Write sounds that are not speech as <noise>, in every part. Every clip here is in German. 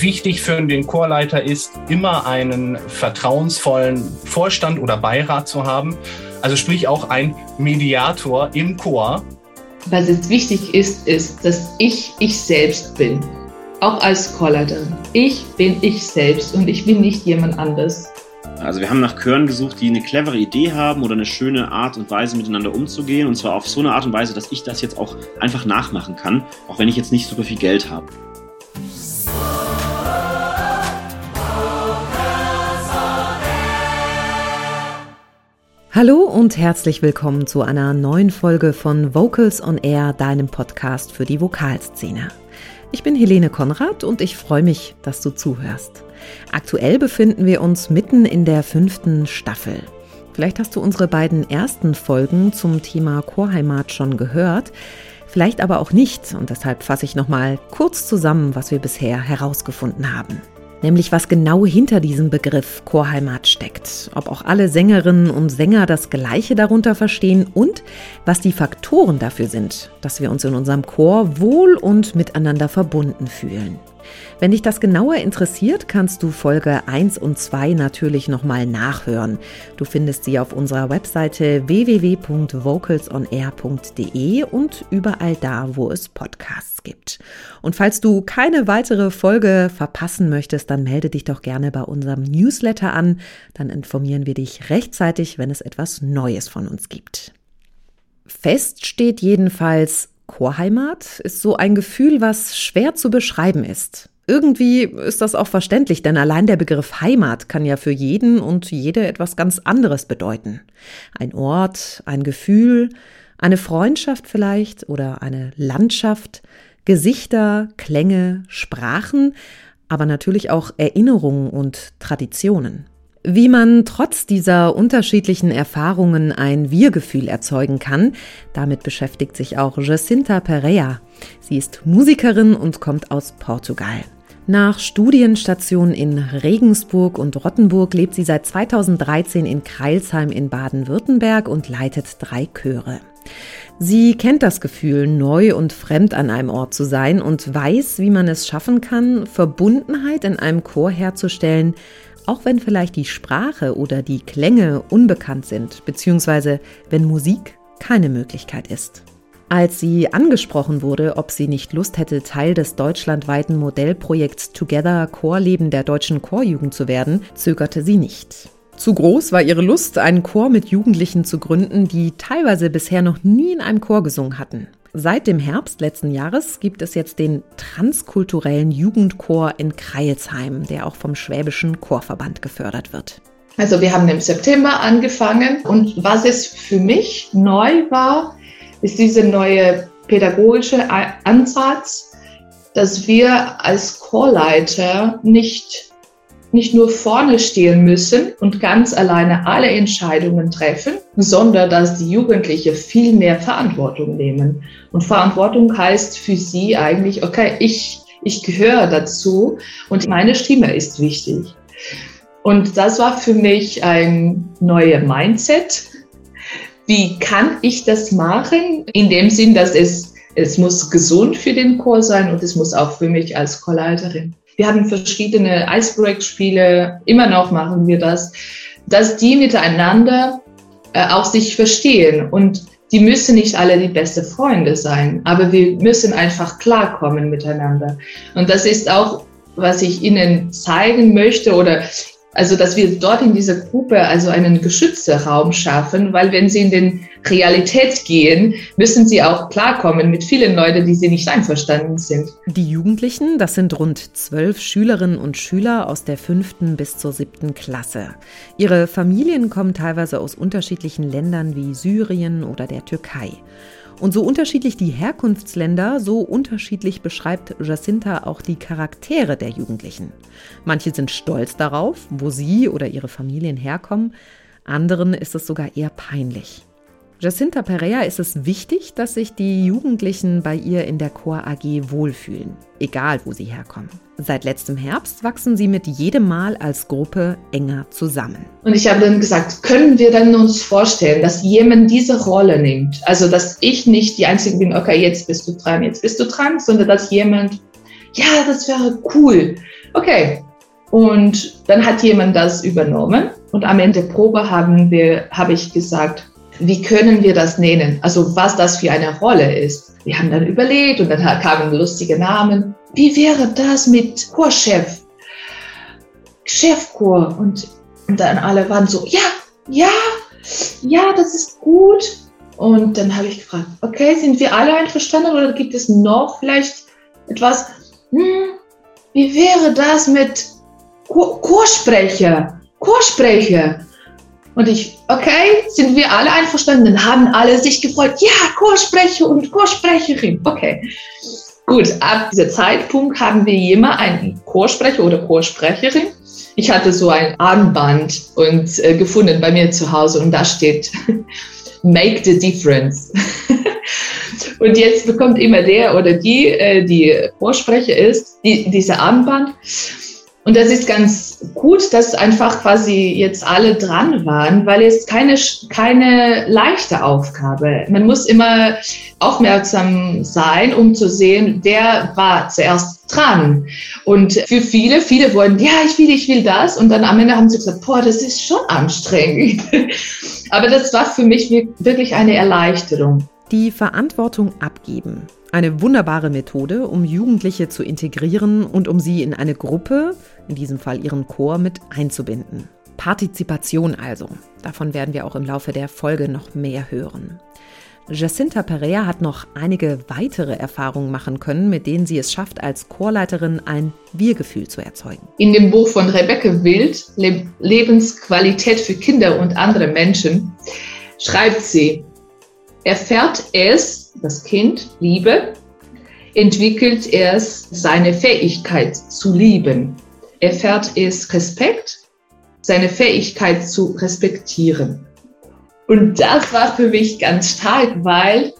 Wichtig für den Chorleiter ist, immer einen vertrauensvollen Vorstand oder Beirat zu haben. Also sprich auch ein Mediator im Chor. Was jetzt wichtig ist, ist, dass ich ich selbst bin. Auch als Chorleiterin. Ich bin ich selbst und ich bin nicht jemand anders. Also wir haben nach Chören gesucht, die eine clevere Idee haben oder eine schöne Art und Weise miteinander umzugehen. Und zwar auf so eine Art und Weise, dass ich das jetzt auch einfach nachmachen kann, auch wenn ich jetzt nicht super viel Geld habe. Hallo und herzlich willkommen zu einer neuen Folge von Vocals on Air, deinem Podcast für die Vokalszene. Ich bin Helene Konrad und ich freue mich, dass du zuhörst. Aktuell befinden wir uns mitten in der fünften Staffel. Vielleicht hast du unsere beiden ersten Folgen zum Thema Chorheimat schon gehört, vielleicht aber auch nicht und deshalb fasse ich nochmal kurz zusammen, was wir bisher herausgefunden haben nämlich was genau hinter diesem Begriff Chorheimat steckt, ob auch alle Sängerinnen und Sänger das Gleiche darunter verstehen und was die Faktoren dafür sind, dass wir uns in unserem Chor wohl und miteinander verbunden fühlen. Wenn dich das genauer interessiert, kannst du Folge 1 und 2 natürlich nochmal nachhören. Du findest sie auf unserer Webseite www.vocalsonair.de und überall da, wo es Podcasts gibt. Und falls du keine weitere Folge verpassen möchtest, dann melde dich doch gerne bei unserem Newsletter an. Dann informieren wir dich rechtzeitig, wenn es etwas Neues von uns gibt. Fest steht jedenfalls, Chorheimat ist so ein Gefühl, was schwer zu beschreiben ist. Irgendwie ist das auch verständlich, denn allein der Begriff Heimat kann ja für jeden und jede etwas ganz anderes bedeuten. Ein Ort, ein Gefühl, eine Freundschaft vielleicht oder eine Landschaft, Gesichter, Klänge, Sprachen, aber natürlich auch Erinnerungen und Traditionen. Wie man trotz dieser unterschiedlichen Erfahrungen ein Wir-Gefühl erzeugen kann, damit beschäftigt sich auch Jacinta Pereira. Sie ist Musikerin und kommt aus Portugal. Nach Studienstationen in Regensburg und Rottenburg lebt sie seit 2013 in Kreilsheim in Baden-Württemberg und leitet drei Chöre. Sie kennt das Gefühl, neu und fremd an einem Ort zu sein und weiß, wie man es schaffen kann, Verbundenheit in einem Chor herzustellen, auch wenn vielleicht die Sprache oder die Klänge unbekannt sind, beziehungsweise wenn Musik keine Möglichkeit ist. Als sie angesprochen wurde, ob sie nicht Lust hätte, Teil des deutschlandweiten Modellprojekts Together Chorleben der deutschen Chorjugend zu werden, zögerte sie nicht. Zu groß war ihre Lust, einen Chor mit Jugendlichen zu gründen, die teilweise bisher noch nie in einem Chor gesungen hatten. Seit dem Herbst letzten Jahres gibt es jetzt den transkulturellen Jugendchor in Kreilsheim, der auch vom Schwäbischen Chorverband gefördert wird. Also wir haben im September angefangen und was es für mich neu war, ist dieser neue pädagogische Ansatz, dass wir als Chorleiter nicht, nicht nur vorne stehen müssen und ganz alleine alle Entscheidungen treffen, sondern dass die Jugendlichen viel mehr Verantwortung nehmen. Und Verantwortung heißt für sie eigentlich, okay, ich, ich gehöre dazu und meine Stimme ist wichtig. Und das war für mich ein neuer Mindset, wie kann ich das machen? In dem Sinn, dass es, es muss gesund für den Chor sein und es muss auch für mich als Chorleiterin. Wir haben verschiedene Icebreak-Spiele, immer noch machen wir das, dass die miteinander äh, auch sich verstehen und die müssen nicht alle die beste Freunde sein, aber wir müssen einfach klarkommen miteinander. Und das ist auch, was ich Ihnen zeigen möchte oder also, dass wir dort in dieser Gruppe also einen geschützten Raum schaffen, weil wenn sie in den Realität gehen, müssen sie auch klarkommen mit vielen Leuten, die sie nicht einverstanden sind. Die Jugendlichen, das sind rund zwölf Schülerinnen und Schüler aus der fünften bis zur siebten Klasse. Ihre Familien kommen teilweise aus unterschiedlichen Ländern wie Syrien oder der Türkei. Und so unterschiedlich die Herkunftsländer, so unterschiedlich beschreibt Jacinta auch die Charaktere der Jugendlichen. Manche sind stolz darauf, wo sie oder ihre Familien herkommen, anderen ist es sogar eher peinlich. Jacinta Perea ist es wichtig, dass sich die Jugendlichen bei ihr in der Chor AG wohlfühlen, egal wo sie herkommen. Seit letztem Herbst wachsen sie mit jedem Mal als Gruppe enger zusammen. Und ich habe dann gesagt, können wir dann uns vorstellen, dass jemand diese Rolle nimmt? Also, dass ich nicht die Einzige bin, okay, jetzt bist du dran, jetzt bist du dran, sondern dass jemand ja, das wäre cool. Okay. Und dann hat jemand das übernommen und am Ende Probe haben wir, habe ich gesagt, wie können wir das nennen? Also was das für eine Rolle ist. Wir haben dann überlegt und dann kamen lustige Namen. Wie wäre das mit Chorchef? Chefchor. Und, und dann alle waren so, ja, ja, ja, das ist gut. Und dann habe ich gefragt, okay, sind wir alle einverstanden oder gibt es noch vielleicht etwas? Hm, wie wäre das mit Chor Chorsprecher? Chorsprecher. Und ich, okay, sind wir alle einverstanden? Haben alle sich gefreut, ja, Chorsprecher und Chorsprecherin. Okay. Gut, ab diesem Zeitpunkt haben wir immer einen Chorsprecher oder Chorsprecherin. Ich hatte so ein Armband und äh, gefunden bei mir zu Hause und da steht <laughs> Make the Difference. <laughs> und jetzt bekommt immer der oder die, äh, die Vorsprecher ist, die, diese Armband. Und das ist ganz gut, dass einfach quasi jetzt alle dran waren, weil es keine, keine leichte Aufgabe. Man muss immer aufmerksam sein, um zu sehen, wer war zuerst dran. Und für viele, viele wollen, ja, ich will, ich will das. Und dann am Ende haben sie gesagt, boah, das ist schon anstrengend. <laughs> Aber das war für mich wirklich eine Erleichterung. Die Verantwortung abgeben. Eine wunderbare Methode, um Jugendliche zu integrieren und um sie in eine Gruppe, in diesem Fall ihren Chor, mit einzubinden. Partizipation also. Davon werden wir auch im Laufe der Folge noch mehr hören. Jacinta Perea hat noch einige weitere Erfahrungen machen können, mit denen sie es schafft, als Chorleiterin ein Wir-Gefühl zu erzeugen. In dem Buch von Rebecca Wild, Lebensqualität für Kinder und andere Menschen, schreibt sie, Erfährt es, das Kind, Liebe, entwickelt es seine Fähigkeit zu lieben. Erfährt es Respekt, seine Fähigkeit zu respektieren. Und das war für mich ganz stark, weil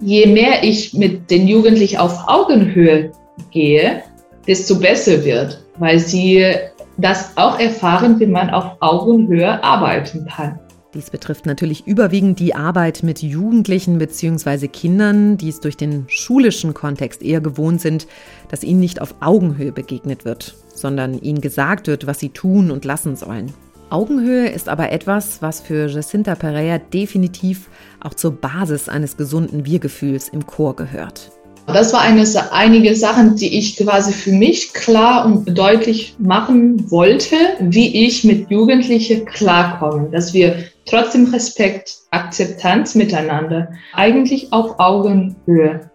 je mehr ich mit den Jugendlichen auf Augenhöhe gehe, desto besser wird, weil sie das auch erfahren, wie man auf Augenhöhe arbeiten kann. Dies betrifft natürlich überwiegend die Arbeit mit Jugendlichen bzw. Kindern, die es durch den schulischen Kontext eher gewohnt sind, dass ihnen nicht auf Augenhöhe begegnet wird, sondern ihnen gesagt wird, was sie tun und lassen sollen. Augenhöhe ist aber etwas, was für Jacinta Pereira definitiv auch zur Basis eines gesunden Wir-Gefühls im Chor gehört. Das war eine, einige Sachen, die ich quasi für mich klar und deutlich machen wollte, wie ich mit Jugendlichen klarkomme, dass wir trotzdem Respekt, Akzeptanz miteinander, eigentlich auf Augenhöhe.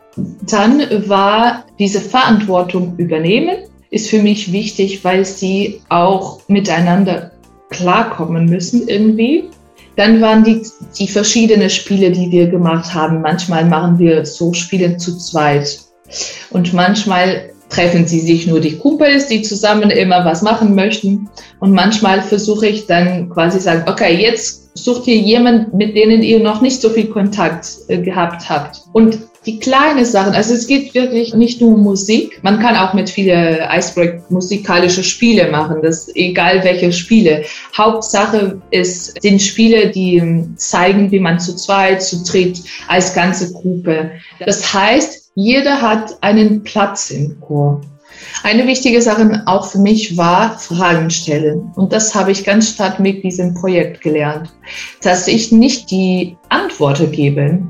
Dann war diese Verantwortung übernehmen, ist für mich wichtig, weil sie auch miteinander klarkommen müssen irgendwie. Dann waren die, die verschiedenen Spiele, die wir gemacht haben. Manchmal machen wir so Spiele zu zweit. Und manchmal treffen sie sich nur die Kumpels, die zusammen immer was machen möchten. Und manchmal versuche ich dann quasi sagen, okay, jetzt sucht ihr jemanden, mit denen ihr noch nicht so viel Kontakt äh, gehabt habt. Und die kleinen Sachen, also es geht wirklich nicht nur um Musik, man kann auch mit vielen Icebreak musikalische Spiele machen, das egal welche Spiele. Hauptsache ist sind Spiele, die ähm, zeigen, wie man zu zweit, zu dritt als ganze Gruppe. Das heißt, jeder hat einen Platz im Chor. Eine wichtige Sache auch für mich war Fragen stellen. Und das habe ich ganz stark mit diesem Projekt gelernt, dass ich nicht die Antworten gebe,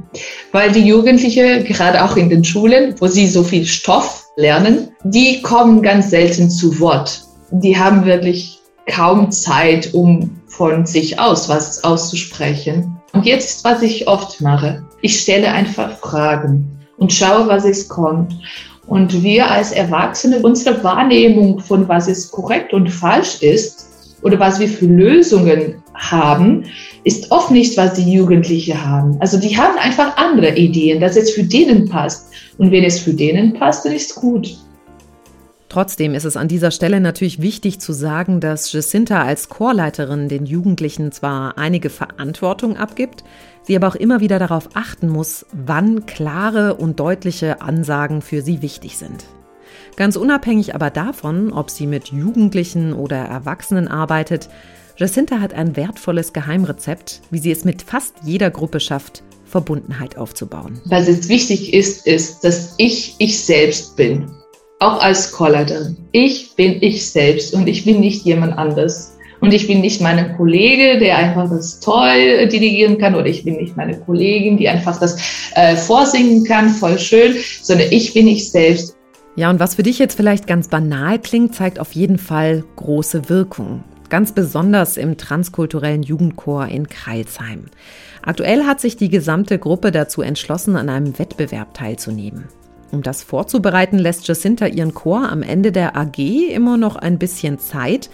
weil die Jugendlichen, gerade auch in den Schulen, wo sie so viel Stoff lernen, die kommen ganz selten zu Wort. Die haben wirklich kaum Zeit, um von sich aus was auszusprechen. Und jetzt, was ich oft mache, ich stelle einfach Fragen und schaue, was es kommt. Und wir als Erwachsene, unsere Wahrnehmung von was ist korrekt und falsch ist oder was wir für Lösungen haben, ist oft nicht, was die Jugendlichen haben. Also die haben einfach andere Ideen, dass es für denen passt. Und wenn es für denen passt, dann ist gut. Trotzdem ist es an dieser Stelle natürlich wichtig zu sagen, dass Jacinta als Chorleiterin den Jugendlichen zwar einige Verantwortung abgibt, sie aber auch immer wieder darauf achten muss, wann klare und deutliche Ansagen für sie wichtig sind. Ganz unabhängig aber davon, ob sie mit Jugendlichen oder Erwachsenen arbeitet, Jacinta hat ein wertvolles Geheimrezept, wie sie es mit fast jeder Gruppe schafft, Verbundenheit aufzubauen. Was jetzt wichtig ist, ist, dass ich ich selbst bin auch als Chorleiterin. Ich bin ich selbst und ich bin nicht jemand anders. Und ich bin nicht meine Kollege, der einfach das toll dirigieren kann, oder ich bin nicht meine Kollegin, die einfach das äh, vorsingen kann, voll schön, sondern ich bin ich selbst. Ja, und was für dich jetzt vielleicht ganz banal klingt, zeigt auf jeden Fall große Wirkung. Ganz besonders im transkulturellen Jugendchor in Kreilsheim. Aktuell hat sich die gesamte Gruppe dazu entschlossen, an einem Wettbewerb teilzunehmen. Um das vorzubereiten, lässt Jacinta ihren Chor am Ende der AG immer noch ein bisschen Zeit.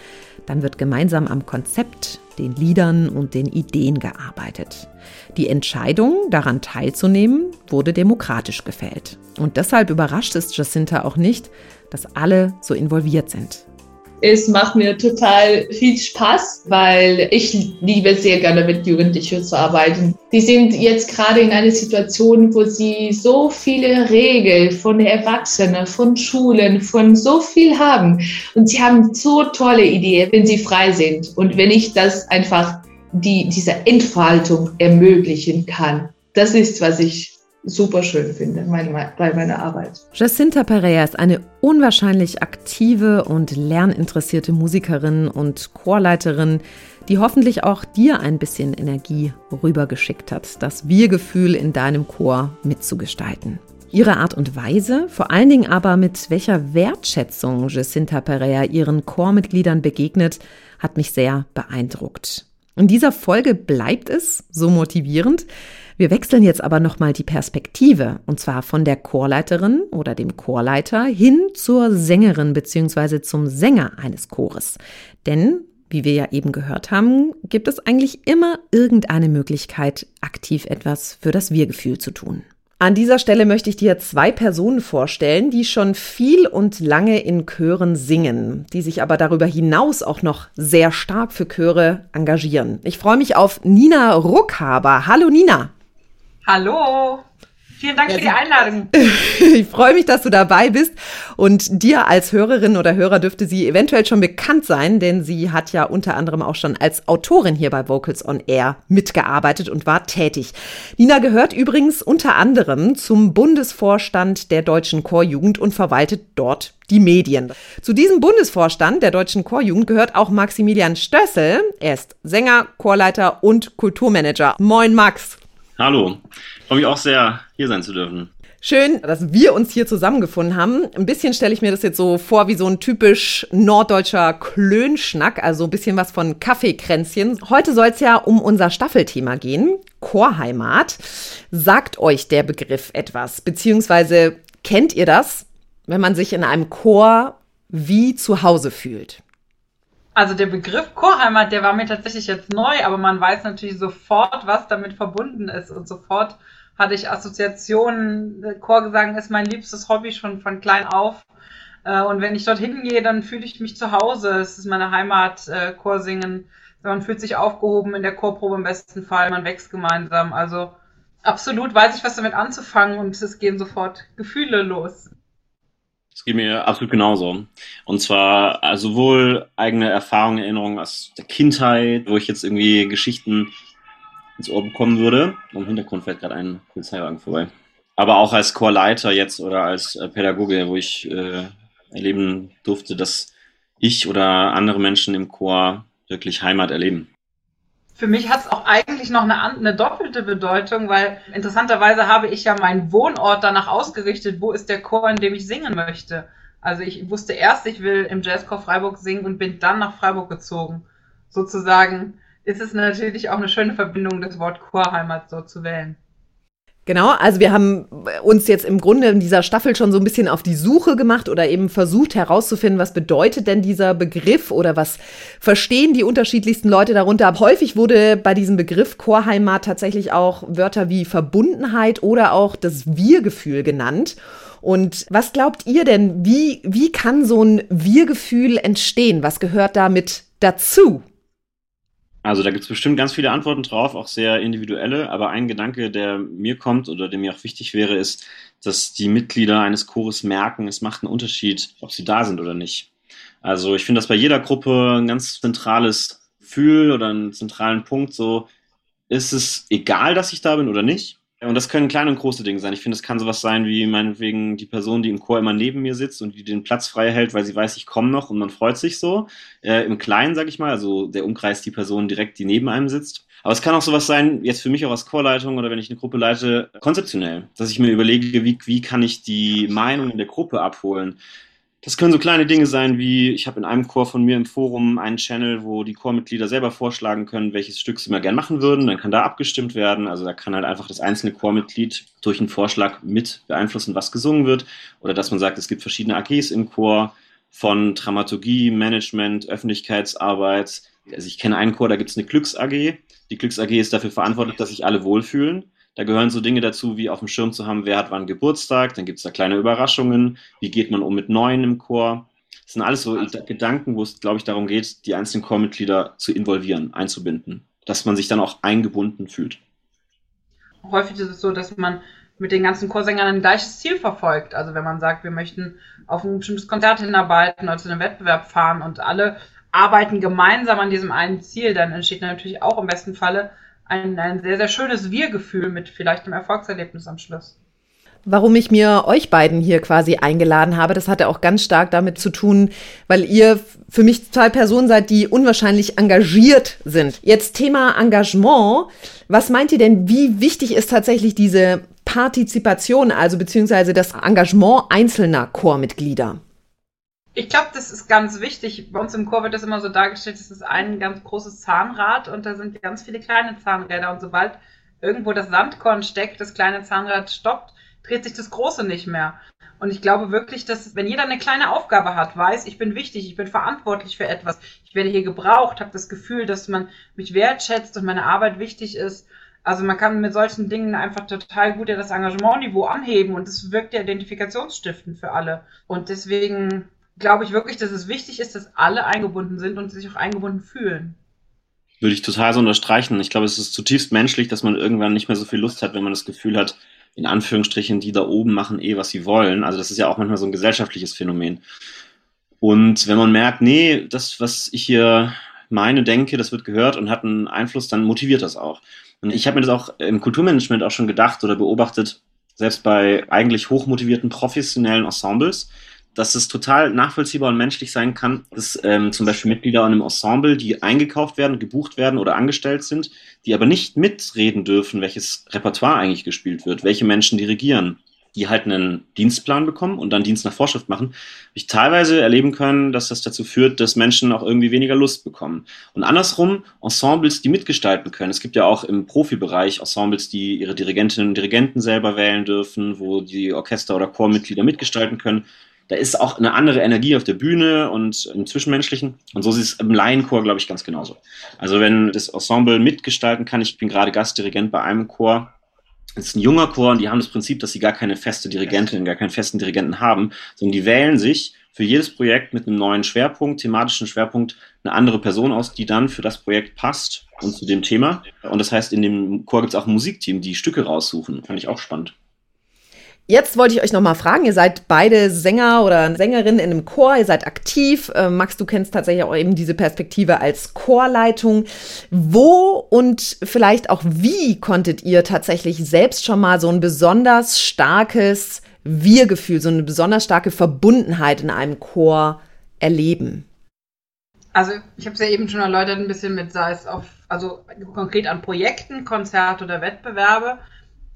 Dann wird gemeinsam am Konzept, den Liedern und den Ideen gearbeitet. Die Entscheidung, daran teilzunehmen, wurde demokratisch gefällt. Und deshalb überrascht es Jacinta auch nicht, dass alle so involviert sind. Es macht mir total viel Spaß, weil ich liebe sehr gerne mit Jugendlichen zu arbeiten. Die sind jetzt gerade in einer Situation, wo sie so viele Regeln von Erwachsenen, von Schulen, von so viel haben. Und sie haben so tolle Ideen, wenn sie frei sind. Und wenn ich das einfach die, diese Entfaltung ermöglichen kann. Das ist, was ich super schön finde bei meiner Arbeit. Jacinta Pereira ist eine unwahrscheinlich aktive und lerninteressierte Musikerin und Chorleiterin, die hoffentlich auch dir ein bisschen Energie rübergeschickt hat, das Wir-Gefühl in deinem Chor mitzugestalten. Ihre Art und Weise, vor allen Dingen aber mit welcher Wertschätzung Jacinta Pereira ihren Chormitgliedern begegnet, hat mich sehr beeindruckt. In dieser Folge bleibt es so motivierend, wir wechseln jetzt aber nochmal die Perspektive und zwar von der Chorleiterin oder dem Chorleiter hin zur Sängerin bzw. zum Sänger eines Chores. Denn, wie wir ja eben gehört haben, gibt es eigentlich immer irgendeine Möglichkeit, aktiv etwas für das Wir-Gefühl zu tun. An dieser Stelle möchte ich dir zwei Personen vorstellen, die schon viel und lange in Chören singen, die sich aber darüber hinaus auch noch sehr stark für Chöre engagieren. Ich freue mich auf Nina Ruckhaber. Hallo Nina. Hallo. Vielen Dank ja, für die Einladung. <laughs> ich freue mich, dass du dabei bist. Und dir als Hörerin oder Hörer dürfte sie eventuell schon bekannt sein, denn sie hat ja unter anderem auch schon als Autorin hier bei Vocals on Air mitgearbeitet und war tätig. Nina gehört übrigens unter anderem zum Bundesvorstand der Deutschen Chorjugend und verwaltet dort die Medien. Zu diesem Bundesvorstand der Deutschen Chorjugend gehört auch Maximilian Stössel. Er ist Sänger, Chorleiter und Kulturmanager. Moin Max. Hallo, freue mich auch sehr, hier sein zu dürfen. Schön, dass wir uns hier zusammengefunden haben. Ein bisschen stelle ich mir das jetzt so vor wie so ein typisch norddeutscher Klönschnack, also ein bisschen was von Kaffeekränzchen. Heute soll es ja um unser Staffelthema gehen, Chorheimat. Sagt euch der Begriff etwas, beziehungsweise kennt ihr das, wenn man sich in einem Chor wie zu Hause fühlt? Also der Begriff Chorheimat, der war mir tatsächlich jetzt neu, aber man weiß natürlich sofort, was damit verbunden ist und sofort hatte ich Assoziationen. Chorgesang ist mein liebstes Hobby schon von klein auf. Äh, und wenn ich dorthin gehe, dann fühle ich mich zu Hause. Es ist meine Heimat, äh, Chorsingen. Man fühlt sich aufgehoben in der Chorprobe im besten Fall. Man wächst gemeinsam. Also absolut weiß ich, was damit anzufangen und es gehen sofort Gefühle los. Es geht mir absolut genauso. Und zwar also sowohl eigene Erfahrungen, Erinnerungen aus der Kindheit, wo ich jetzt irgendwie Geschichten ins Ohr bekommen würde. Im Hintergrund fährt gerade ein Polizeiwagen vorbei. Aber auch als Chorleiter jetzt oder als äh, Pädagoge, wo ich äh, erleben durfte, dass ich oder andere Menschen im Chor wirklich Heimat erleben für mich hat es auch eigentlich noch eine, eine, doppelte Bedeutung, weil interessanterweise habe ich ja meinen Wohnort danach ausgerichtet, wo ist der Chor, in dem ich singen möchte. Also ich wusste erst, ich will im Jazzchor Freiburg singen und bin dann nach Freiburg gezogen. Sozusagen ist es natürlich auch eine schöne Verbindung, das Wort Chorheimat so zu wählen. Genau, also wir haben uns jetzt im Grunde in dieser Staffel schon so ein bisschen auf die Suche gemacht oder eben versucht herauszufinden, was bedeutet denn dieser Begriff oder was verstehen die unterschiedlichsten Leute darunter. Häufig wurde bei diesem Begriff Chorheimat tatsächlich auch Wörter wie Verbundenheit oder auch das Wir-Gefühl genannt. Und was glaubt ihr denn, wie, wie kann so ein Wir-Gefühl entstehen? Was gehört damit dazu? Also da gibt es bestimmt ganz viele Antworten drauf, auch sehr individuelle, aber ein Gedanke, der mir kommt oder der mir auch wichtig wäre, ist, dass die Mitglieder eines Chores merken, es macht einen Unterschied, ob sie da sind oder nicht. Also ich finde das bei jeder Gruppe ein ganz zentrales Gefühl oder einen zentralen Punkt. So ist es egal, dass ich da bin oder nicht. Und das können kleine und große Dinge sein. Ich finde, es kann sowas sein wie meinetwegen die Person, die im Chor immer neben mir sitzt und die den Platz frei hält, weil sie weiß, ich komme noch und man freut sich so. Äh, Im Kleinen, sag ich mal, also der Umkreis die Person direkt, die neben einem sitzt. Aber es kann auch sowas sein, jetzt für mich auch als Chorleitung oder wenn ich eine Gruppe leite, konzeptionell, dass ich mir überlege, wie, wie kann ich die Meinung in der Gruppe abholen. Das können so kleine Dinge sein wie, ich habe in einem Chor von mir im Forum einen Channel, wo die Chormitglieder selber vorschlagen können, welches Stück sie mal gern machen würden. Dann kann da abgestimmt werden. Also da kann halt einfach das einzelne Chormitglied durch einen Vorschlag mit beeinflussen, was gesungen wird. Oder dass man sagt, es gibt verschiedene AGs im Chor von Dramaturgie, Management, Öffentlichkeitsarbeit. Also ich kenne einen Chor, da gibt es eine Glücks-AG. Die Glücks-AG ist dafür verantwortlich, dass sich alle wohlfühlen. Da gehören so Dinge dazu, wie auf dem Schirm zu haben, wer hat wann Geburtstag, dann gibt es da kleine Überraschungen, wie geht man um mit Neuen im Chor. Das sind alles so Gedanken, wo es, glaube ich, darum geht, die einzelnen Chormitglieder zu involvieren, einzubinden, dass man sich dann auch eingebunden fühlt. Häufig ist es so, dass man mit den ganzen Chorsängern ein gleiches Ziel verfolgt. Also wenn man sagt, wir möchten auf ein bestimmtes Konzert hinarbeiten oder zu einem Wettbewerb fahren und alle arbeiten gemeinsam an diesem einen Ziel, dann entsteht natürlich auch im besten Falle ein, ein sehr, sehr schönes Wir-Gefühl mit vielleicht einem Erfolgserlebnis am Schluss. Warum ich mir euch beiden hier quasi eingeladen habe, das hatte auch ganz stark damit zu tun, weil ihr für mich zwei Personen seid, die unwahrscheinlich engagiert sind. Jetzt Thema Engagement. Was meint ihr denn, wie wichtig ist tatsächlich diese Partizipation, also beziehungsweise das Engagement einzelner Chormitglieder? Ich glaube, das ist ganz wichtig. Bei uns im Chor wird das immer so dargestellt, das ist ein ganz großes Zahnrad und da sind ganz viele kleine Zahnräder und sobald irgendwo das Sandkorn steckt, das kleine Zahnrad stoppt, dreht sich das große nicht mehr. Und ich glaube wirklich, dass wenn jeder eine kleine Aufgabe hat, weiß, ich bin wichtig, ich bin verantwortlich für etwas, ich werde hier gebraucht, habe das Gefühl, dass man mich wertschätzt und meine Arbeit wichtig ist. Also man kann mit solchen Dingen einfach total gut ja das Engagementniveau anheben und das wirkt ja identifikationsstiftend für alle. Und deswegen glaube ich wirklich, dass es wichtig ist, dass alle eingebunden sind und sich auch eingebunden fühlen. Würde ich total so unterstreichen. Ich glaube, es ist zutiefst menschlich, dass man irgendwann nicht mehr so viel Lust hat, wenn man das Gefühl hat, in Anführungsstrichen, die da oben machen eh, was sie wollen. Also das ist ja auch manchmal so ein gesellschaftliches Phänomen. Und wenn man merkt, nee, das, was ich hier meine, denke, das wird gehört und hat einen Einfluss, dann motiviert das auch. Und ich habe mir das auch im Kulturmanagement auch schon gedacht oder beobachtet, selbst bei eigentlich hochmotivierten professionellen Ensembles, dass es total nachvollziehbar und menschlich sein kann, dass ähm, zum Beispiel Mitglieder in einem Ensemble, die eingekauft werden, gebucht werden oder angestellt sind, die aber nicht mitreden dürfen, welches Repertoire eigentlich gespielt wird, welche Menschen dirigieren, die halt einen Dienstplan bekommen und dann Dienst nach Vorschrift machen, habe ich teilweise erleben können, dass das dazu führt, dass Menschen auch irgendwie weniger Lust bekommen. Und andersrum, Ensembles, die mitgestalten können. Es gibt ja auch im Profibereich Ensembles, die ihre Dirigentinnen und Dirigenten selber wählen dürfen, wo die Orchester- oder Chormitglieder mitgestalten können da ist auch eine andere Energie auf der Bühne und im Zwischenmenschlichen. Und so ist es im Laienchor, glaube ich, ganz genauso. Also wenn das Ensemble mitgestalten kann, ich bin gerade Gastdirigent bei einem Chor, es ist ein junger Chor und die haben das Prinzip, dass sie gar keine feste Dirigentin, gar keinen festen Dirigenten haben, sondern die wählen sich für jedes Projekt mit einem neuen Schwerpunkt, thematischen Schwerpunkt, eine andere Person aus, die dann für das Projekt passt und zu dem Thema. Und das heißt, in dem Chor gibt es auch ein Musikteam, die Stücke raussuchen. Fand ich auch spannend. Jetzt wollte ich euch noch mal fragen, ihr seid beide Sänger oder Sängerinnen in einem Chor, ihr seid aktiv. Äh, Max, du kennst tatsächlich auch eben diese Perspektive als Chorleitung. Wo und vielleicht auch wie konntet ihr tatsächlich selbst schon mal so ein besonders starkes Wir-Gefühl, so eine besonders starke Verbundenheit in einem Chor erleben? Also ich habe es ja eben schon erläutert, ein bisschen mit, sei es auf, also konkret an Projekten, Konzerte oder Wettbewerbe.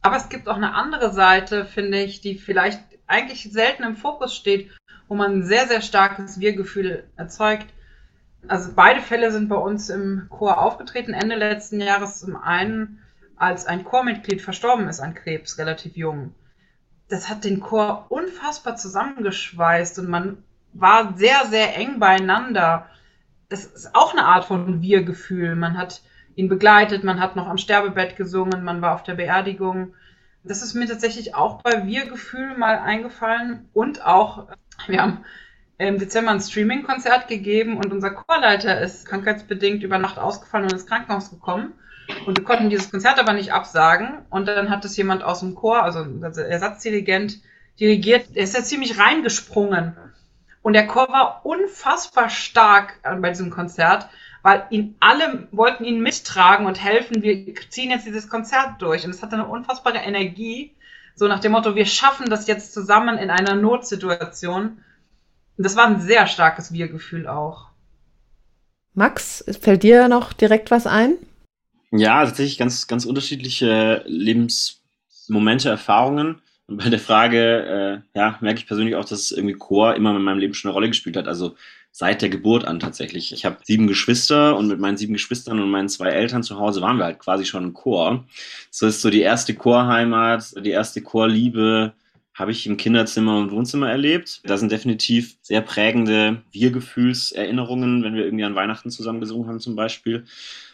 Aber es gibt auch eine andere Seite, finde ich, die vielleicht eigentlich selten im Fokus steht, wo man ein sehr, sehr starkes Wir-Gefühl erzeugt. Also beide Fälle sind bei uns im Chor aufgetreten, Ende letzten Jahres. Zum einen, als ein Chormitglied verstorben ist an Krebs, relativ jung. Das hat den Chor unfassbar zusammengeschweißt und man war sehr, sehr eng beieinander. Das ist auch eine Art von Wir-Gefühl. Man hat ihn begleitet, man hat noch am Sterbebett gesungen, man war auf der Beerdigung. Das ist mir tatsächlich auch bei Wir-Gefühl mal eingefallen und auch, wir haben im Dezember ein Streaming-Konzert gegeben und unser Chorleiter ist krankheitsbedingt über Nacht ausgefallen und ins Krankenhaus gekommen. Und wir konnten dieses Konzert aber nicht absagen. Und dann hat es jemand aus dem Chor, also Ersatzdirigent, dirigiert. Er ist ja ziemlich reingesprungen. Und der Chor war unfassbar stark bei diesem Konzert weil ihn alle wollten ihn mittragen und helfen. Wir ziehen jetzt dieses Konzert durch und es hatte eine unfassbare Energie. So nach dem Motto, wir schaffen das jetzt zusammen in einer Notsituation. Und das war ein sehr starkes Wir-Gefühl auch. Max, fällt dir noch direkt was ein? Ja, tatsächlich ganz, ganz unterschiedliche Lebensmomente, Erfahrungen. Und bei der Frage, äh, ja, merke ich persönlich auch, dass irgendwie Chor immer in meinem Leben schon eine Rolle gespielt hat. Also seit der Geburt an tatsächlich. Ich habe sieben Geschwister und mit meinen sieben Geschwistern und meinen zwei Eltern zu Hause waren wir halt quasi schon ein Chor. So ist so die erste Chorheimat, die erste Chorliebe habe ich im Kinderzimmer und Wohnzimmer erlebt. Da sind definitiv sehr prägende Wir-Gefühlserinnerungen, wenn wir irgendwie an Weihnachten zusammen gesungen haben zum Beispiel.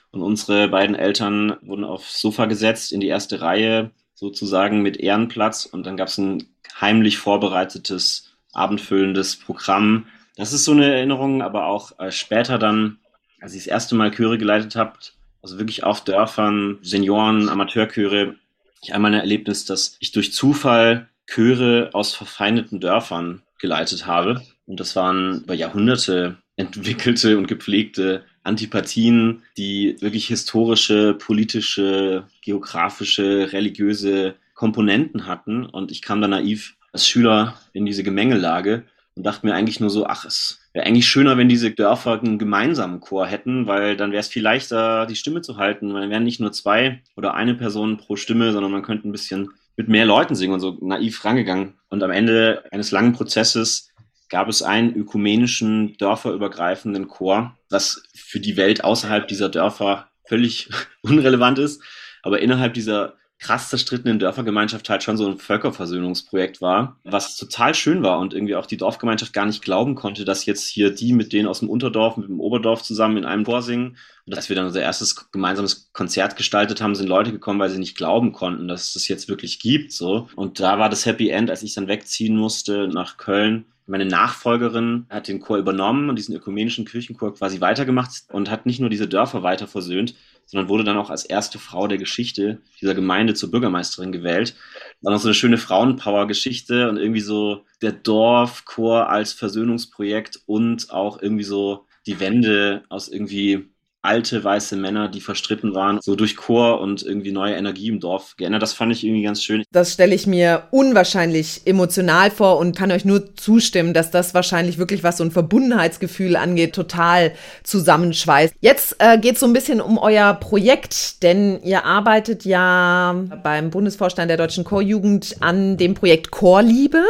Und unsere beiden Eltern wurden aufs Sofa gesetzt in die erste Reihe, sozusagen mit Ehrenplatz. Und dann gab es ein heimlich vorbereitetes, abendfüllendes Programm. Das ist so eine Erinnerung, aber auch äh, später dann, als ich das erste Mal Chöre geleitet habe, also wirklich auf Dörfern, Senioren, Amateurchöre, ich einmal ein Erlebnis, dass ich durch Zufall Chöre aus verfeindeten Dörfern geleitet habe. Und das waren über Jahrhunderte entwickelte und gepflegte Antipathien, die wirklich historische, politische, geografische, religiöse Komponenten hatten. Und ich kam da naiv als Schüler in diese Gemengelage und dachte mir eigentlich nur so, ach, es wäre eigentlich schöner, wenn diese Dörfer einen gemeinsamen Chor hätten, weil dann wäre es viel leichter, die Stimme zu halten. Weil dann wären nicht nur zwei oder eine Person pro Stimme, sondern man könnte ein bisschen mit mehr Leuten singen und so naiv rangegangen. Und am Ende eines langen Prozesses gab es einen ökumenischen, dörferübergreifenden Chor, was für die Welt außerhalb dieser Dörfer völlig <laughs> unrelevant ist, aber innerhalb dieser krass zerstrittenen Dörfergemeinschaft halt schon so ein Völkerversöhnungsprojekt war, was total schön war und irgendwie auch die Dorfgemeinschaft gar nicht glauben konnte, dass jetzt hier die mit denen aus dem Unterdorf, mit dem Oberdorf zusammen in einem Chor singen. Und dass wir dann unser erstes gemeinsames Konzert gestaltet haben, sind Leute gekommen, weil sie nicht glauben konnten, dass es das jetzt wirklich gibt, so. Und da war das Happy End, als ich dann wegziehen musste nach Köln, meine Nachfolgerin hat den Chor übernommen und diesen ökumenischen Kirchenchor quasi weitergemacht und hat nicht nur diese Dörfer weiter versöhnt, sondern wurde dann auch als erste Frau der Geschichte dieser Gemeinde zur Bürgermeisterin gewählt. War noch so eine schöne Frauenpower-Geschichte und irgendwie so der Dorfchor als Versöhnungsprojekt und auch irgendwie so die Wende aus irgendwie alte weiße Männer, die verstritten waren, so durch Chor und irgendwie neue Energie im Dorf geändert. Das fand ich irgendwie ganz schön. Das stelle ich mir unwahrscheinlich emotional vor und kann euch nur zustimmen, dass das wahrscheinlich wirklich, was so ein Verbundenheitsgefühl angeht, total zusammenschweißt. Jetzt äh, geht es so ein bisschen um euer Projekt, denn ihr arbeitet ja beim Bundesvorstand der Deutschen Chorjugend an dem Projekt Chorliebe.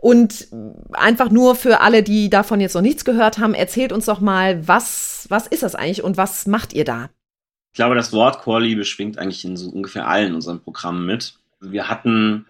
Und einfach nur für alle, die davon jetzt noch nichts gehört haben, erzählt uns doch mal, was, was ist das eigentlich und was macht ihr da? Ich glaube, das Wort Chorliebe schwingt eigentlich in so ungefähr allen unseren Programmen mit. Wir hatten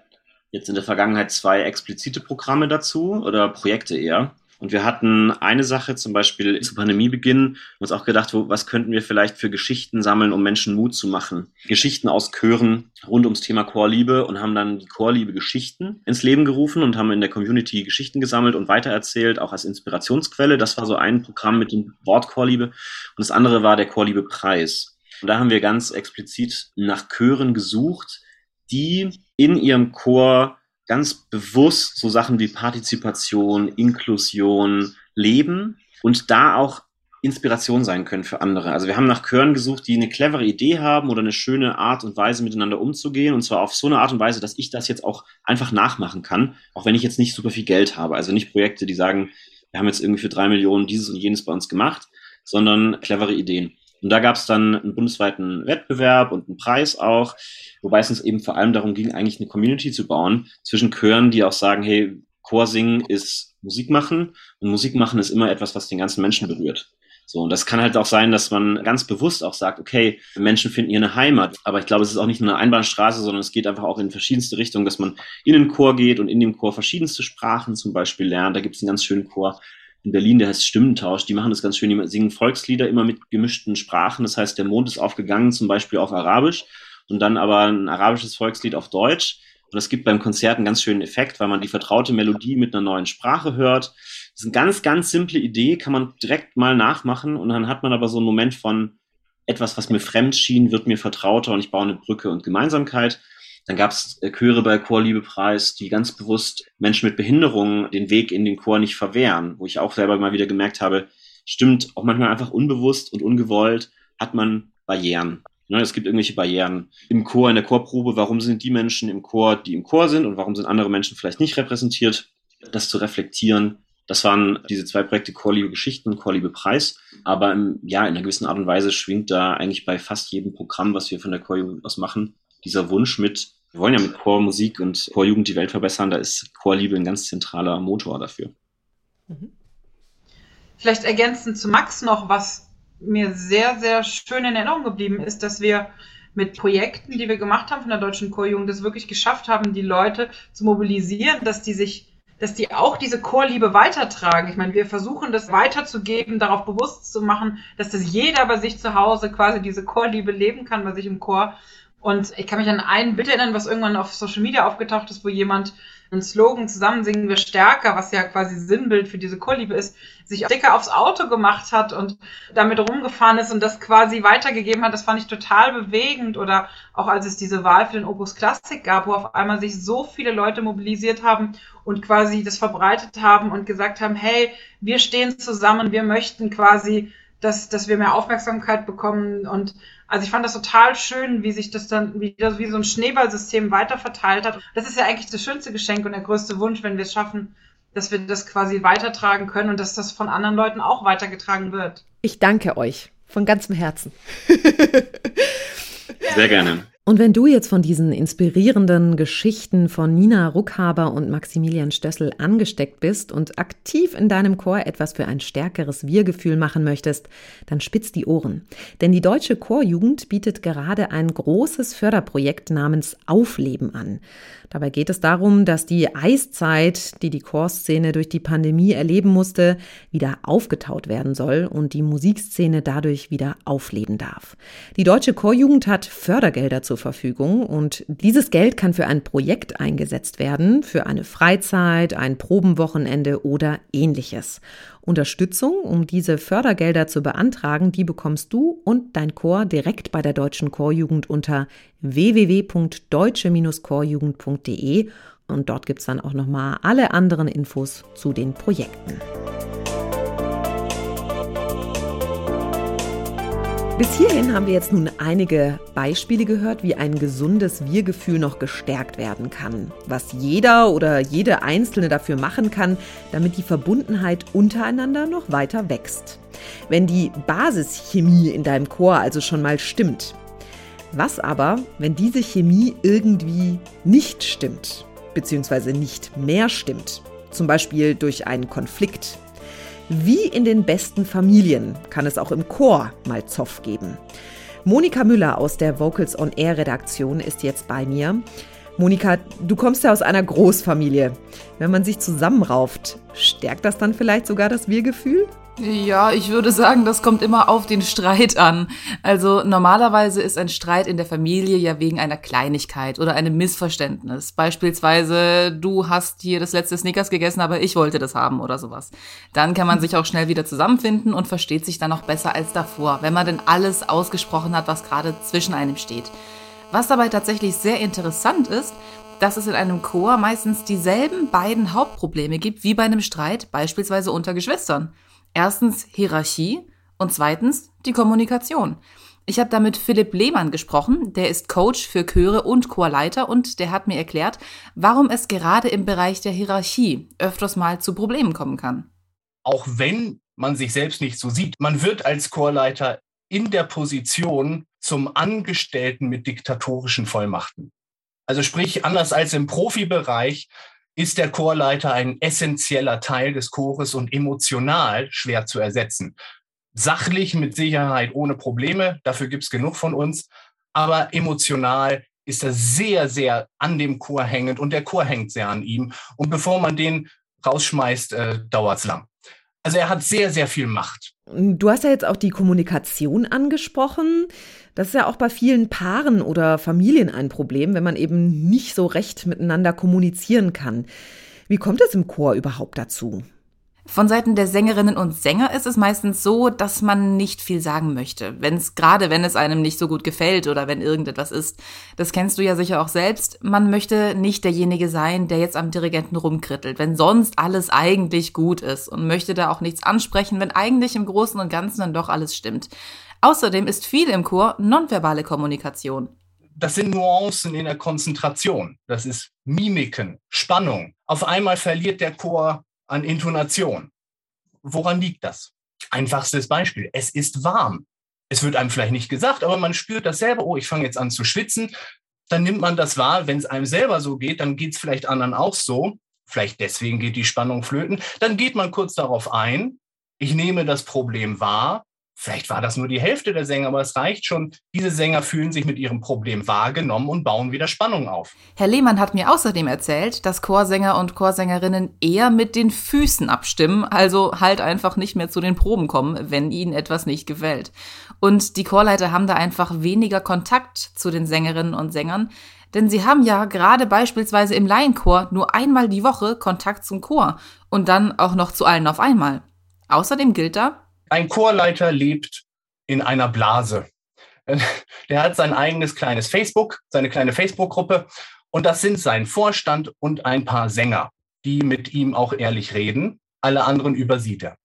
jetzt in der Vergangenheit zwei explizite Programme dazu oder Projekte eher. Und wir hatten eine Sache, zum Beispiel zu Pandemiebeginn, uns auch gedacht, wo, was könnten wir vielleicht für Geschichten sammeln, um Menschen Mut zu machen. Geschichten aus Chören rund ums Thema Chorliebe und haben dann die Chorliebe Geschichten ins Leben gerufen und haben in der Community Geschichten gesammelt und weitererzählt, auch als Inspirationsquelle. Das war so ein Programm mit dem Wort Chorliebe. Und das andere war der Chorliebe Preis. Und da haben wir ganz explizit nach Chören gesucht, die in ihrem Chor ganz bewusst so Sachen wie Partizipation, Inklusion leben und da auch Inspiration sein können für andere. Also wir haben nach Chören gesucht, die eine clevere Idee haben oder eine schöne Art und Weise miteinander umzugehen und zwar auf so eine Art und Weise, dass ich das jetzt auch einfach nachmachen kann, auch wenn ich jetzt nicht super viel Geld habe. Also nicht Projekte, die sagen, wir haben jetzt irgendwie für drei Millionen dieses und jenes bei uns gemacht, sondern clevere Ideen. Und da gab es dann einen bundesweiten Wettbewerb und einen Preis auch, wobei es uns eben vor allem darum ging, eigentlich eine Community zu bauen zwischen Chören, die auch sagen, hey, Chorsingen ist Musik machen und Musik machen ist immer etwas, was den ganzen Menschen berührt. So, und das kann halt auch sein, dass man ganz bewusst auch sagt, okay, Menschen finden hier eine Heimat. Aber ich glaube, es ist auch nicht nur eine Einbahnstraße, sondern es geht einfach auch in verschiedenste Richtungen, dass man in den Chor geht und in dem Chor verschiedenste Sprachen zum Beispiel lernt. Da gibt es einen ganz schönen Chor, in Berlin, der heißt Stimmentausch, die machen das ganz schön, die singen Volkslieder immer mit gemischten Sprachen. Das heißt, der Mond ist aufgegangen, zum Beispiel auf Arabisch und dann aber ein arabisches Volkslied auf Deutsch. Und das gibt beim Konzert einen ganz schönen Effekt, weil man die vertraute Melodie mit einer neuen Sprache hört. Das ist eine ganz, ganz simple Idee, kann man direkt mal nachmachen und dann hat man aber so einen Moment von etwas, was mir fremd schien, wird mir vertrauter und ich baue eine Brücke und Gemeinsamkeit. Dann gab es äh, Chöre bei Chorliebepreis, die ganz bewusst Menschen mit Behinderungen den Weg in den Chor nicht verwehren, wo ich auch selber mal wieder gemerkt habe, stimmt, auch manchmal einfach unbewusst und ungewollt hat man Barrieren. Ne, es gibt irgendwelche Barrieren im Chor, in der Chorprobe. Warum sind die Menschen im Chor, die im Chor sind und warum sind andere Menschen vielleicht nicht repräsentiert? Das zu reflektieren, das waren diese zwei Projekte Chorliebe Geschichten und Chorliebe Preis. Aber ja, in einer gewissen Art und Weise schwingt da eigentlich bei fast jedem Programm, was wir von der Chorjugend aus machen, dieser Wunsch mit, wir wollen ja mit Chormusik und Chorjugend die Welt verbessern, da ist Chorliebe ein ganz zentraler Motor dafür. Mhm. Vielleicht ergänzend zu Max noch, was mir sehr, sehr schön in Erinnerung geblieben ist, dass wir mit Projekten, die wir gemacht haben von der Deutschen Chorjugend, das wirklich geschafft haben, die Leute zu mobilisieren, dass die sich dass die auch diese Chorliebe weitertragen. Ich meine, wir versuchen das weiterzugeben, darauf bewusst zu machen, dass das jeder bei sich zu Hause quasi diese Chorliebe leben kann, bei sich im Chor. Und ich kann mich an ein Bild erinnern, was irgendwann auf Social Media aufgetaucht ist, wo jemand einen Slogan zusammen singen wir stärker, was ja quasi Sinnbild für diese Chorliebe ist, sich dicker aufs Auto gemacht hat und damit rumgefahren ist und das quasi weitergegeben hat. Das fand ich total bewegend. Oder auch als es diese Wahl für den Opus Classic gab, wo auf einmal sich so viele Leute mobilisiert haben und quasi das verbreitet haben und gesagt haben, hey, wir stehen zusammen, wir möchten quasi, dass, dass wir mehr Aufmerksamkeit bekommen und also ich fand das total schön, wie sich das dann wie, wie so ein Schneeballsystem weiterverteilt hat. Das ist ja eigentlich das schönste Geschenk und der größte Wunsch, wenn wir es schaffen, dass wir das quasi weitertragen können und dass das von anderen Leuten auch weitergetragen wird. Ich danke euch von ganzem Herzen. Sehr gerne. Und wenn du jetzt von diesen inspirierenden Geschichten von Nina Ruckhaber und Maximilian Stössel angesteckt bist und aktiv in deinem Chor etwas für ein stärkeres Wir-Gefühl machen möchtest, dann spitz die Ohren. Denn die Deutsche Chorjugend bietet gerade ein großes Förderprojekt namens Aufleben an. Dabei geht es darum, dass die Eiszeit, die die Chorszene durch die Pandemie erleben musste, wieder aufgetaut werden soll und die Musikszene dadurch wieder aufleben darf. Die Deutsche Chorjugend hat Fördergelder zur Verfügung und dieses Geld kann für ein Projekt eingesetzt werden, für eine Freizeit, ein Probenwochenende oder ähnliches. Unterstützung, um diese Fördergelder zu beantragen, die bekommst du und dein Chor direkt bei der Deutschen Chorjugend unter www.deutsche-chorjugend.de und dort gibt es dann auch nochmal alle anderen Infos zu den Projekten. Bis hierhin haben wir jetzt nun einige Beispiele gehört, wie ein gesundes Wir-Gefühl noch gestärkt werden kann. Was jeder oder jede Einzelne dafür machen kann, damit die Verbundenheit untereinander noch weiter wächst. Wenn die Basischemie in deinem Chor also schon mal stimmt. Was aber, wenn diese Chemie irgendwie nicht stimmt, beziehungsweise nicht mehr stimmt? Zum Beispiel durch einen Konflikt, wie in den besten Familien kann es auch im Chor mal Zoff geben. Monika Müller aus der Vocals on Air Redaktion ist jetzt bei mir. Monika, du kommst ja aus einer Großfamilie. Wenn man sich zusammenrauft, stärkt das dann vielleicht sogar das Wir-Gefühl? Ja, ich würde sagen, das kommt immer auf den Streit an. Also normalerweise ist ein Streit in der Familie ja wegen einer Kleinigkeit oder einem Missverständnis. Beispielsweise, du hast hier das letzte Snickers gegessen, aber ich wollte das haben oder sowas. Dann kann man sich auch schnell wieder zusammenfinden und versteht sich dann auch besser als davor, wenn man denn alles ausgesprochen hat, was gerade zwischen einem steht. Was dabei tatsächlich sehr interessant ist, dass es in einem Chor meistens dieselben beiden Hauptprobleme gibt wie bei einem Streit, beispielsweise unter Geschwistern. Erstens Hierarchie und zweitens die Kommunikation. Ich habe da mit Philipp Lehmann gesprochen, der ist Coach für Chöre und Chorleiter und der hat mir erklärt, warum es gerade im Bereich der Hierarchie öfters mal zu Problemen kommen kann. Auch wenn man sich selbst nicht so sieht, man wird als Chorleiter in der Position zum Angestellten mit diktatorischen Vollmachten. Also sprich, anders als im Profibereich ist der Chorleiter ein essentieller Teil des Chores und emotional schwer zu ersetzen. Sachlich mit Sicherheit ohne Probleme, dafür gibt es genug von uns, aber emotional ist er sehr, sehr an dem Chor hängend und der Chor hängt sehr an ihm. Und bevor man den rausschmeißt, äh, dauert es lang. Also er hat sehr, sehr viel Macht. Du hast ja jetzt auch die Kommunikation angesprochen. Das ist ja auch bei vielen Paaren oder Familien ein Problem, wenn man eben nicht so recht miteinander kommunizieren kann. Wie kommt es im Chor überhaupt dazu? Von Seiten der Sängerinnen und Sänger ist es meistens so, dass man nicht viel sagen möchte, wenn es gerade wenn es einem nicht so gut gefällt oder wenn irgendetwas ist. Das kennst du ja sicher auch selbst. Man möchte nicht derjenige sein, der jetzt am Dirigenten rumkrittelt, wenn sonst alles eigentlich gut ist und möchte da auch nichts ansprechen, wenn eigentlich im Großen und Ganzen dann doch alles stimmt. Außerdem ist viel im Chor nonverbale Kommunikation. Das sind Nuancen in der Konzentration. Das ist Mimiken, Spannung. Auf einmal verliert der Chor an Intonation. Woran liegt das? Einfachstes Beispiel. Es ist warm. Es wird einem vielleicht nicht gesagt, aber man spürt das selber. Oh, ich fange jetzt an zu schwitzen. Dann nimmt man das wahr. Wenn es einem selber so geht, dann geht es vielleicht anderen auch so. Vielleicht deswegen geht die Spannung flöten. Dann geht man kurz darauf ein. Ich nehme das Problem wahr Vielleicht war das nur die Hälfte der Sänger, aber es reicht schon. Diese Sänger fühlen sich mit ihrem Problem wahrgenommen und bauen wieder Spannung auf. Herr Lehmann hat mir außerdem erzählt, dass Chorsänger und Chorsängerinnen eher mit den Füßen abstimmen, also halt einfach nicht mehr zu den Proben kommen, wenn ihnen etwas nicht gefällt. Und die Chorleiter haben da einfach weniger Kontakt zu den Sängerinnen und Sängern, denn sie haben ja gerade beispielsweise im Laienchor nur einmal die Woche Kontakt zum Chor und dann auch noch zu allen auf einmal. Außerdem gilt da, ein Chorleiter lebt in einer Blase. <laughs> Der hat sein eigenes kleines Facebook, seine kleine Facebook-Gruppe. Und das sind sein Vorstand und ein paar Sänger, die mit ihm auch ehrlich reden. Alle anderen übersieht er.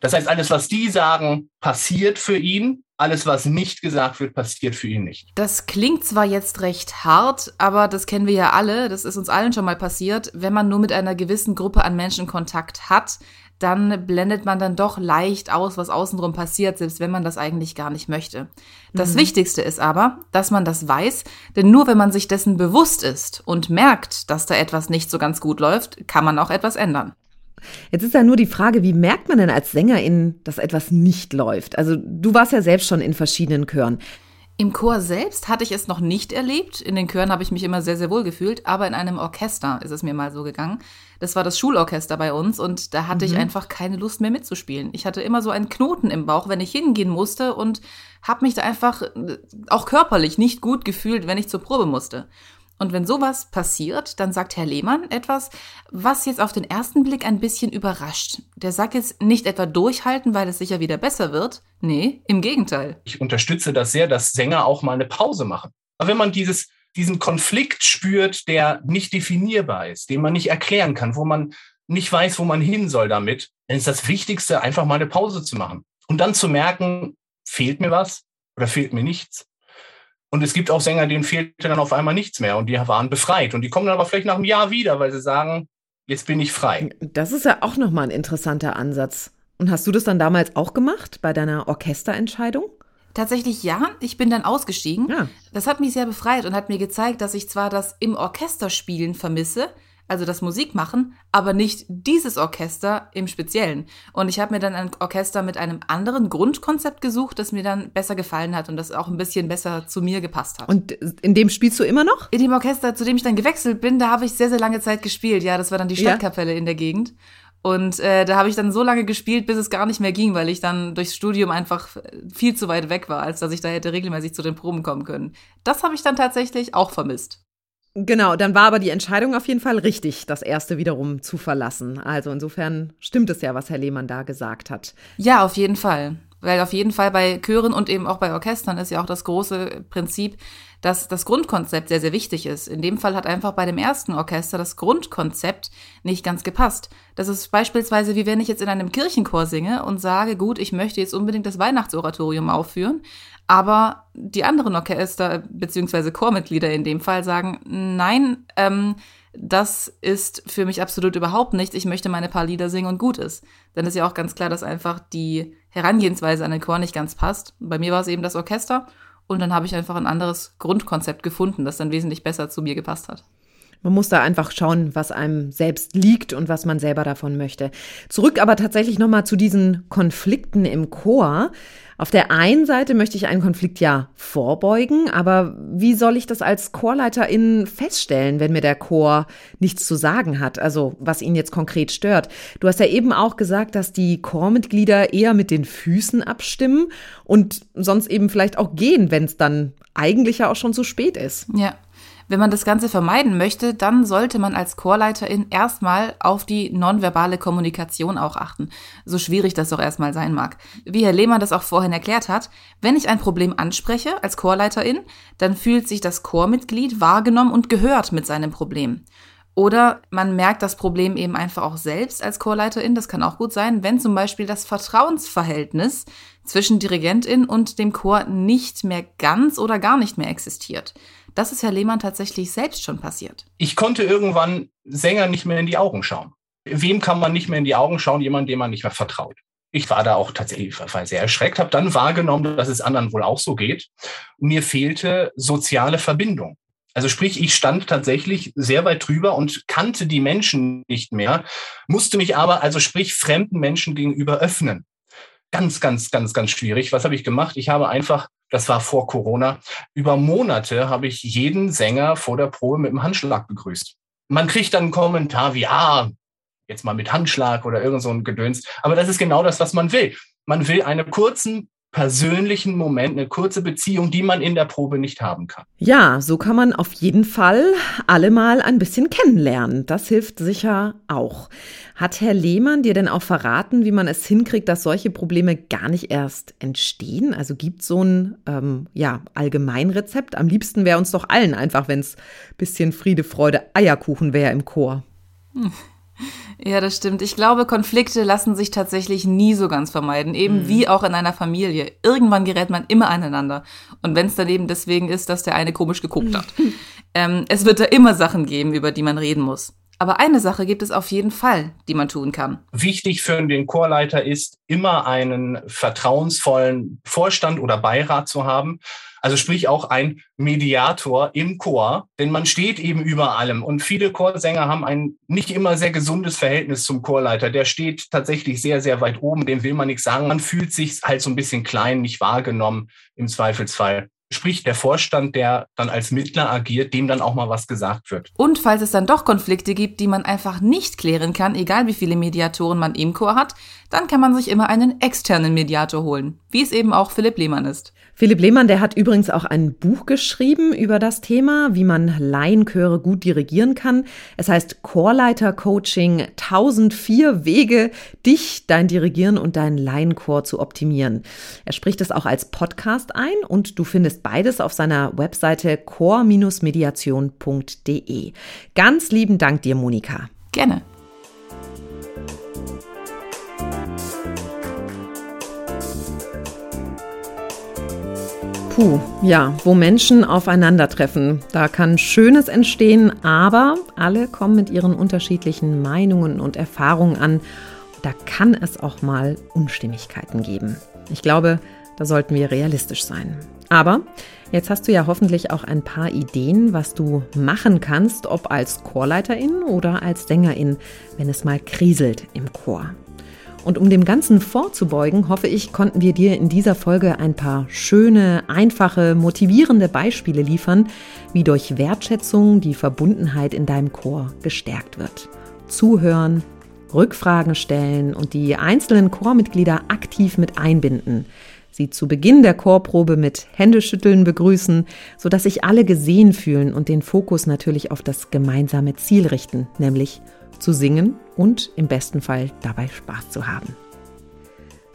Das heißt, alles, was die sagen, passiert für ihn. Alles, was nicht gesagt wird, passiert für ihn nicht. Das klingt zwar jetzt recht hart, aber das kennen wir ja alle. Das ist uns allen schon mal passiert. Wenn man nur mit einer gewissen Gruppe an Menschen Kontakt hat, dann blendet man dann doch leicht aus, was außenrum passiert, selbst wenn man das eigentlich gar nicht möchte. Das mhm. Wichtigste ist aber, dass man das weiß, denn nur wenn man sich dessen bewusst ist und merkt, dass da etwas nicht so ganz gut läuft, kann man auch etwas ändern. Jetzt ist ja nur die Frage, wie merkt man denn als Sängerin, dass etwas nicht läuft? Also du warst ja selbst schon in verschiedenen Chören. Im Chor selbst hatte ich es noch nicht erlebt. In den Chören habe ich mich immer sehr, sehr wohl gefühlt. Aber in einem Orchester ist es mir mal so gegangen. Das war das Schulorchester bei uns und da hatte mhm. ich einfach keine Lust mehr mitzuspielen. Ich hatte immer so einen Knoten im Bauch, wenn ich hingehen musste und habe mich da einfach äh, auch körperlich nicht gut gefühlt, wenn ich zur Probe musste. Und wenn sowas passiert, dann sagt Herr Lehmann etwas, was jetzt auf den ersten Blick ein bisschen überrascht. Der sagt jetzt nicht etwa durchhalten, weil es sicher wieder besser wird. Nee, im Gegenteil. Ich unterstütze das sehr, dass Sänger auch mal eine Pause machen. Aber wenn man dieses, diesen Konflikt spürt, der nicht definierbar ist, den man nicht erklären kann, wo man nicht weiß, wo man hin soll damit, dann ist das Wichtigste, einfach mal eine Pause zu machen. Und dann zu merken, fehlt mir was oder fehlt mir nichts. Und es gibt auch Sänger, denen fehlte dann auf einmal nichts mehr und die waren befreit. Und die kommen dann aber vielleicht nach einem Jahr wieder, weil sie sagen, jetzt bin ich frei. Das ist ja auch nochmal ein interessanter Ansatz. Und hast du das dann damals auch gemacht bei deiner Orchesterentscheidung? Tatsächlich ja, ich bin dann ausgestiegen. Ja. Das hat mich sehr befreit und hat mir gezeigt, dass ich zwar das im Orchesterspielen vermisse, also das Musikmachen, aber nicht dieses Orchester im Speziellen. Und ich habe mir dann ein Orchester mit einem anderen Grundkonzept gesucht, das mir dann besser gefallen hat und das auch ein bisschen besser zu mir gepasst hat. Und in dem spielst du immer noch? In dem Orchester, zu dem ich dann gewechselt bin, da habe ich sehr, sehr lange Zeit gespielt. Ja, das war dann die Stadtkapelle ja. in der Gegend. Und äh, da habe ich dann so lange gespielt, bis es gar nicht mehr ging, weil ich dann durchs Studium einfach viel zu weit weg war, als dass ich da hätte regelmäßig zu den Proben kommen können. Das habe ich dann tatsächlich auch vermisst. Genau, dann war aber die Entscheidung auf jeden Fall richtig, das erste wiederum zu verlassen. Also insofern stimmt es ja, was Herr Lehmann da gesagt hat. Ja, auf jeden Fall. Weil auf jeden Fall bei Chören und eben auch bei Orchestern ist ja auch das große Prinzip, dass das Grundkonzept sehr, sehr wichtig ist. In dem Fall hat einfach bei dem ersten Orchester das Grundkonzept nicht ganz gepasst. Das ist beispielsweise, wie wenn ich jetzt in einem Kirchenchor singe und sage, gut, ich möchte jetzt unbedingt das Weihnachtsoratorium aufführen, aber die anderen Orchester beziehungsweise Chormitglieder in dem Fall sagen, nein, ähm, das ist für mich absolut überhaupt nicht. Ich möchte meine paar Lieder singen und gut ist. Dann ist ja auch ganz klar, dass einfach die Herangehensweise an den Chor nicht ganz passt. Bei mir war es eben das Orchester und dann habe ich einfach ein anderes Grundkonzept gefunden, das dann wesentlich besser zu mir gepasst hat. Man muss da einfach schauen, was einem selbst liegt und was man selber davon möchte. Zurück aber tatsächlich nochmal zu diesen Konflikten im Chor. Auf der einen Seite möchte ich einen Konflikt ja vorbeugen, aber wie soll ich das als Chorleiterin feststellen, wenn mir der Chor nichts zu sagen hat, also was ihn jetzt konkret stört? Du hast ja eben auch gesagt, dass die Chormitglieder eher mit den Füßen abstimmen und sonst eben vielleicht auch gehen, wenn es dann eigentlich ja auch schon zu spät ist. Ja. Wenn man das Ganze vermeiden möchte, dann sollte man als Chorleiterin erstmal auf die nonverbale Kommunikation auch achten. So schwierig das auch erstmal sein mag. Wie Herr Lehmann das auch vorhin erklärt hat, wenn ich ein Problem anspreche als Chorleiterin, dann fühlt sich das Chormitglied wahrgenommen und gehört mit seinem Problem. Oder man merkt das Problem eben einfach auch selbst als Chorleiterin. Das kann auch gut sein, wenn zum Beispiel das Vertrauensverhältnis zwischen Dirigentin und dem Chor nicht mehr ganz oder gar nicht mehr existiert. Das ist Herr Lehmann tatsächlich selbst schon passiert. Ich konnte irgendwann Sänger nicht mehr in die Augen schauen. Wem kann man nicht mehr in die Augen schauen? Jemand, dem man nicht mehr vertraut. Ich war da auch tatsächlich sehr erschreckt, habe dann wahrgenommen, dass es anderen wohl auch so geht. Mir fehlte soziale Verbindung. Also sprich, ich stand tatsächlich sehr weit drüber und kannte die Menschen nicht mehr, musste mich aber, also sprich, fremden Menschen gegenüber öffnen. Ganz, ganz, ganz, ganz schwierig. Was habe ich gemacht? Ich habe einfach, das war vor Corona, über Monate habe ich jeden Sänger vor der Probe mit einem Handschlag begrüßt. Man kriegt dann einen Kommentar wie, ah, jetzt mal mit Handschlag oder irgend so ein Gedöns. Aber das ist genau das, was man will. Man will einen kurzen persönlichen Moment, eine kurze Beziehung, die man in der Probe nicht haben kann. Ja, so kann man auf jeden Fall alle mal ein bisschen kennenlernen. Das hilft sicher auch. Hat Herr Lehmann dir denn auch verraten, wie man es hinkriegt, dass solche Probleme gar nicht erst entstehen? Also gibt es so ein ähm, ja, Allgemeinrezept? Am liebsten wäre uns doch allen einfach, wenn es bisschen Friede, Freude, Eierkuchen wäre im Chor. Hm. Ja, das stimmt. Ich glaube, Konflikte lassen sich tatsächlich nie so ganz vermeiden, eben mhm. wie auch in einer Familie. Irgendwann gerät man immer aneinander. Und wenn es dann eben deswegen ist, dass der eine komisch geguckt hat. <laughs> ähm, es wird da immer Sachen geben, über die man reden muss. Aber eine Sache gibt es auf jeden Fall, die man tun kann. Wichtig für den Chorleiter ist, immer einen vertrauensvollen Vorstand oder Beirat zu haben. Also sprich auch ein Mediator im Chor, denn man steht eben über allem. Und viele Chorsänger haben ein nicht immer sehr gesundes Verhältnis zum Chorleiter. Der steht tatsächlich sehr, sehr weit oben, dem will man nichts sagen. Man fühlt sich halt so ein bisschen klein, nicht wahrgenommen im Zweifelsfall sprich der Vorstand, der dann als Mittler agiert, dem dann auch mal was gesagt wird. Und falls es dann doch Konflikte gibt, die man einfach nicht klären kann, egal wie viele Mediatoren man im Chor hat, dann kann man sich immer einen externen Mediator holen, wie es eben auch Philipp Lehmann ist. Philipp Lehmann, der hat übrigens auch ein Buch geschrieben über das Thema, wie man Laienchöre gut dirigieren kann. Es heißt Chorleiter Coaching 1004 Wege, dich, dein Dirigieren und dein Laienchor zu optimieren. Er spricht es auch als Podcast ein und du findest beides auf seiner Webseite chor-mediation.de. Ganz lieben Dank dir, Monika. Gerne. Puh, ja, wo Menschen aufeinandertreffen, da kann Schönes entstehen, aber alle kommen mit ihren unterschiedlichen Meinungen und Erfahrungen an. Da kann es auch mal Unstimmigkeiten geben. Ich glaube, da sollten wir realistisch sein. Aber jetzt hast du ja hoffentlich auch ein paar Ideen, was du machen kannst, ob als Chorleiterin oder als Sängerin, wenn es mal kriselt im Chor. Und um dem Ganzen vorzubeugen, hoffe ich, konnten wir dir in dieser Folge ein paar schöne, einfache, motivierende Beispiele liefern, wie durch Wertschätzung die Verbundenheit in deinem Chor gestärkt wird. Zuhören, Rückfragen stellen und die einzelnen Chormitglieder aktiv mit einbinden. Sie zu Beginn der Chorprobe mit Händeschütteln begrüßen, sodass sich alle gesehen fühlen und den Fokus natürlich auf das gemeinsame Ziel richten, nämlich zu singen und im besten Fall dabei Spaß zu haben.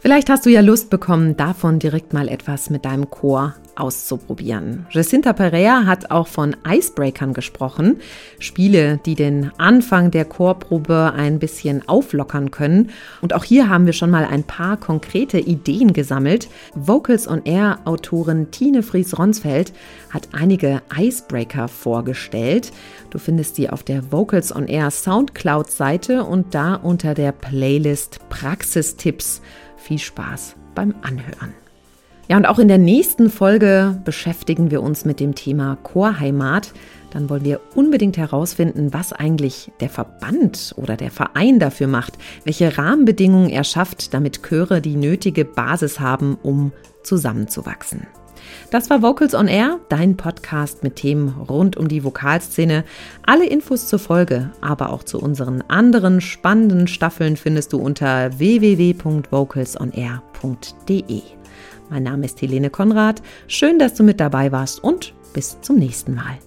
Vielleicht hast du ja Lust bekommen, davon direkt mal etwas mit deinem Chor auszuprobieren. Jacinta Perea hat auch von Icebreakern gesprochen, Spiele, die den Anfang der Chorprobe ein bisschen auflockern können. Und auch hier haben wir schon mal ein paar konkrete Ideen gesammelt. Vocals on Air Autorin Tine Fries-Ronsfeld hat einige Icebreaker vorgestellt. Du findest sie auf der Vocals on Air Soundcloud Seite und da unter der Playlist Praxistipps viel Spaß beim Anhören. Ja, und auch in der nächsten Folge beschäftigen wir uns mit dem Thema Chorheimat. Dann wollen wir unbedingt herausfinden, was eigentlich der Verband oder der Verein dafür macht, welche Rahmenbedingungen er schafft, damit Chöre die nötige Basis haben, um zusammenzuwachsen. Das war Vocals on Air, dein Podcast mit Themen rund um die Vokalszene. Alle Infos zur Folge, aber auch zu unseren anderen spannenden Staffeln findest du unter www.vocalsonair.de. Mein Name ist Helene Konrad. Schön, dass du mit dabei warst und bis zum nächsten Mal.